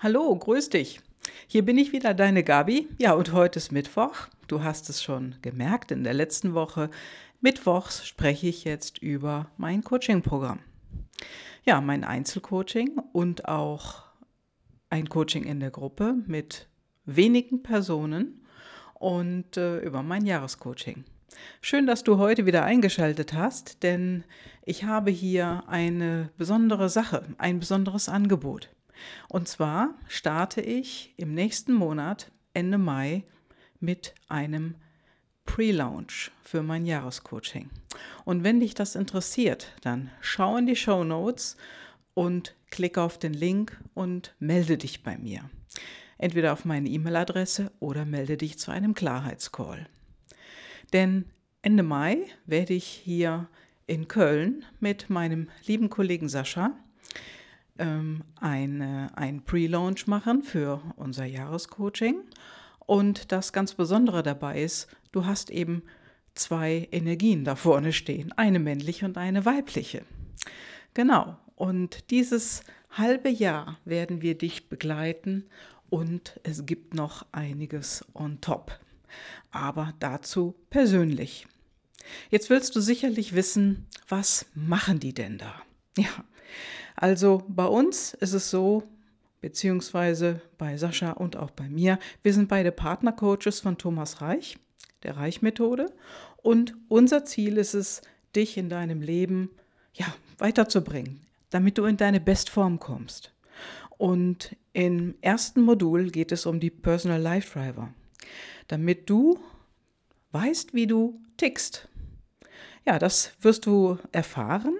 Hallo, grüß dich. Hier bin ich wieder, deine Gabi. Ja, und heute ist Mittwoch. Du hast es schon gemerkt in der letzten Woche. Mittwochs spreche ich jetzt über mein Coaching-Programm. Ja, mein Einzelcoaching und auch ein Coaching in der Gruppe mit wenigen Personen und äh, über mein Jahrescoaching. Schön, dass du heute wieder eingeschaltet hast, denn ich habe hier eine besondere Sache, ein besonderes Angebot. Und zwar starte ich im nächsten Monat, Ende Mai, mit einem Pre-Launch für mein Jahrescoaching. Und wenn dich das interessiert, dann schau in die Show Notes und klicke auf den Link und melde dich bei mir. Entweder auf meine E-Mail-Adresse oder melde dich zu einem Klarheitscall. Denn Ende Mai werde ich hier in Köln mit meinem lieben Kollegen Sascha ähm, eine, ein Pre-Launch machen für unser Jahrescoaching. Und das ganz Besondere dabei ist, du hast eben zwei Energien da vorne stehen, eine männliche und eine weibliche. Genau, und dieses halbe Jahr werden wir dich begleiten und es gibt noch einiges on top. Aber dazu persönlich. Jetzt willst du sicherlich wissen, was machen die denn da? Ja, also bei uns ist es so, beziehungsweise bei Sascha und auch bei mir, wir sind beide Partnercoaches von Thomas Reich, der Reich-Methode. Und unser Ziel ist es, dich in deinem Leben ja, weiterzubringen, damit du in deine Bestform kommst. Und im ersten Modul geht es um die Personal Life Driver, damit du weißt, wie du tickst. Ja, das wirst du erfahren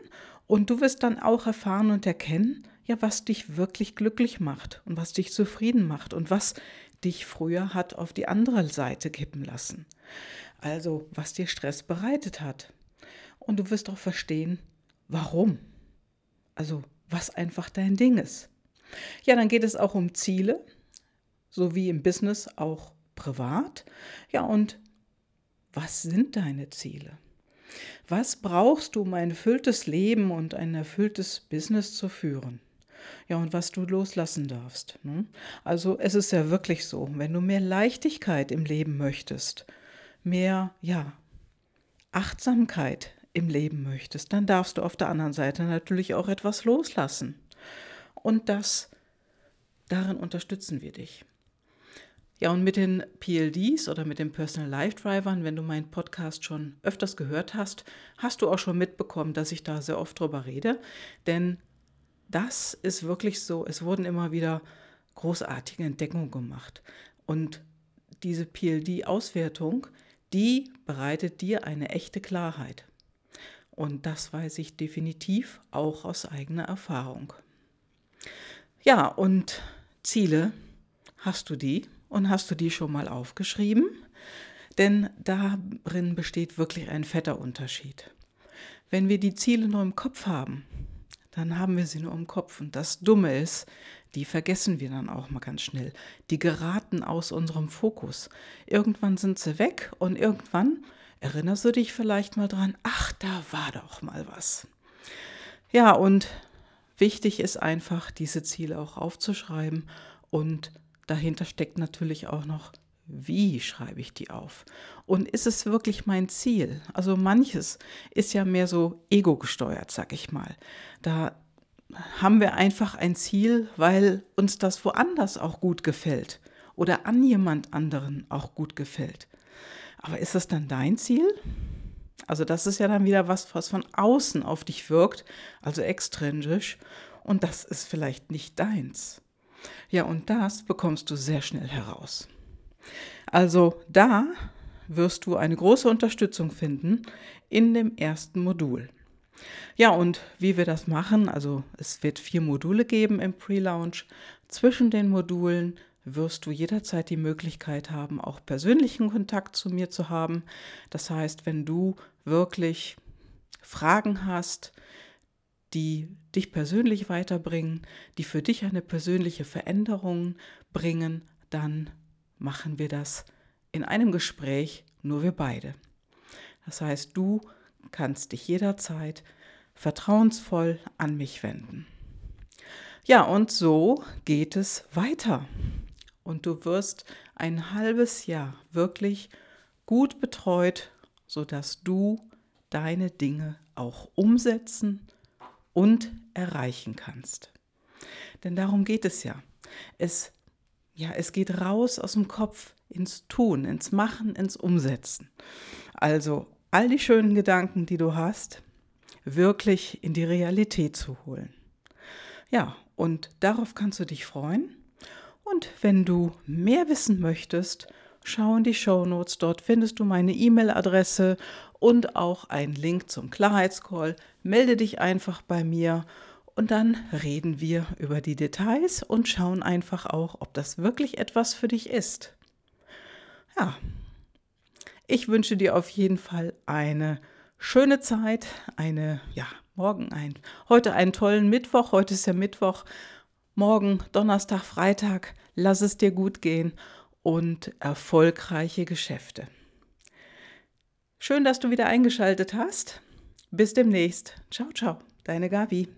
und du wirst dann auch erfahren und erkennen, ja, was dich wirklich glücklich macht und was dich zufrieden macht und was dich früher hat auf die andere Seite kippen lassen. Also, was dir Stress bereitet hat. Und du wirst auch verstehen, warum. Also, was einfach dein Ding ist. Ja, dann geht es auch um Ziele, so wie im Business auch privat. Ja, und was sind deine Ziele? Was brauchst du, um ein erfülltes Leben und ein erfülltes Business zu führen? Ja, und was du loslassen darfst. Ne? Also es ist ja wirklich so, wenn du mehr Leichtigkeit im Leben möchtest, mehr, ja, Achtsamkeit im Leben möchtest, dann darfst du auf der anderen Seite natürlich auch etwas loslassen. Und das, darin unterstützen wir dich. Ja, und mit den PLDs oder mit den Personal Life Drivern, wenn du meinen Podcast schon öfters gehört hast, hast du auch schon mitbekommen, dass ich da sehr oft drüber rede. Denn das ist wirklich so, es wurden immer wieder großartige Entdeckungen gemacht. Und diese PLD-Auswertung, die bereitet dir eine echte Klarheit. Und das weiß ich definitiv auch aus eigener Erfahrung. Ja, und Ziele, hast du die? Und hast du die schon mal aufgeschrieben? Denn darin besteht wirklich ein fetter Unterschied. Wenn wir die Ziele nur im Kopf haben, dann haben wir sie nur im Kopf. Und das Dumme ist, die vergessen wir dann auch mal ganz schnell. Die geraten aus unserem Fokus. Irgendwann sind sie weg und irgendwann erinnerst du dich vielleicht mal dran, ach, da war doch mal was. Ja, und wichtig ist einfach, diese Ziele auch aufzuschreiben und dahinter steckt natürlich auch noch, wie schreibe ich die auf? Und ist es wirklich mein Ziel? Also manches ist ja mehr so ego gesteuert, sag ich mal. Da haben wir einfach ein Ziel, weil uns das woanders auch gut gefällt oder an jemand anderen auch gut gefällt. Aber ist das dann dein Ziel? Also das ist ja dann wieder was, was von außen auf dich wirkt, also extrinsisch, und das ist vielleicht nicht deins. Ja, und das bekommst du sehr schnell heraus. Also da wirst du eine große Unterstützung finden in dem ersten Modul. Ja, und wie wir das machen, also es wird vier Module geben im Pre-Launch. Zwischen den Modulen wirst du jederzeit die Möglichkeit haben, auch persönlichen Kontakt zu mir zu haben. Das heißt, wenn du wirklich Fragen hast, die dich persönlich weiterbringen, die für dich eine persönliche Veränderung bringen, dann machen wir das in einem Gespräch, nur wir beide. Das heißt, du kannst dich jederzeit vertrauensvoll an mich wenden. Ja, und so geht es weiter. Und du wirst ein halbes Jahr wirklich gut betreut, sodass du deine Dinge auch umsetzen und erreichen kannst. Denn darum geht es ja. Es, ja, es geht raus aus dem Kopf ins Tun, ins Machen, ins Umsetzen. Also all die schönen Gedanken, die du hast, wirklich in die Realität zu holen. Ja, und darauf kannst du dich freuen. Und wenn du mehr wissen möchtest, schau in die Show Notes. Dort findest du meine E-Mail-Adresse und auch einen Link zum Klarheitscall. Melde dich einfach bei mir und dann reden wir über die Details und schauen einfach auch, ob das wirklich etwas für dich ist. Ja, ich wünsche dir auf jeden Fall eine schöne Zeit, eine, ja, morgen ein, heute einen tollen Mittwoch, heute ist ja Mittwoch, morgen Donnerstag, Freitag, lass es dir gut gehen und erfolgreiche Geschäfte. Schön, dass du wieder eingeschaltet hast. Bis demnächst. Ciao, ciao, deine Gabi.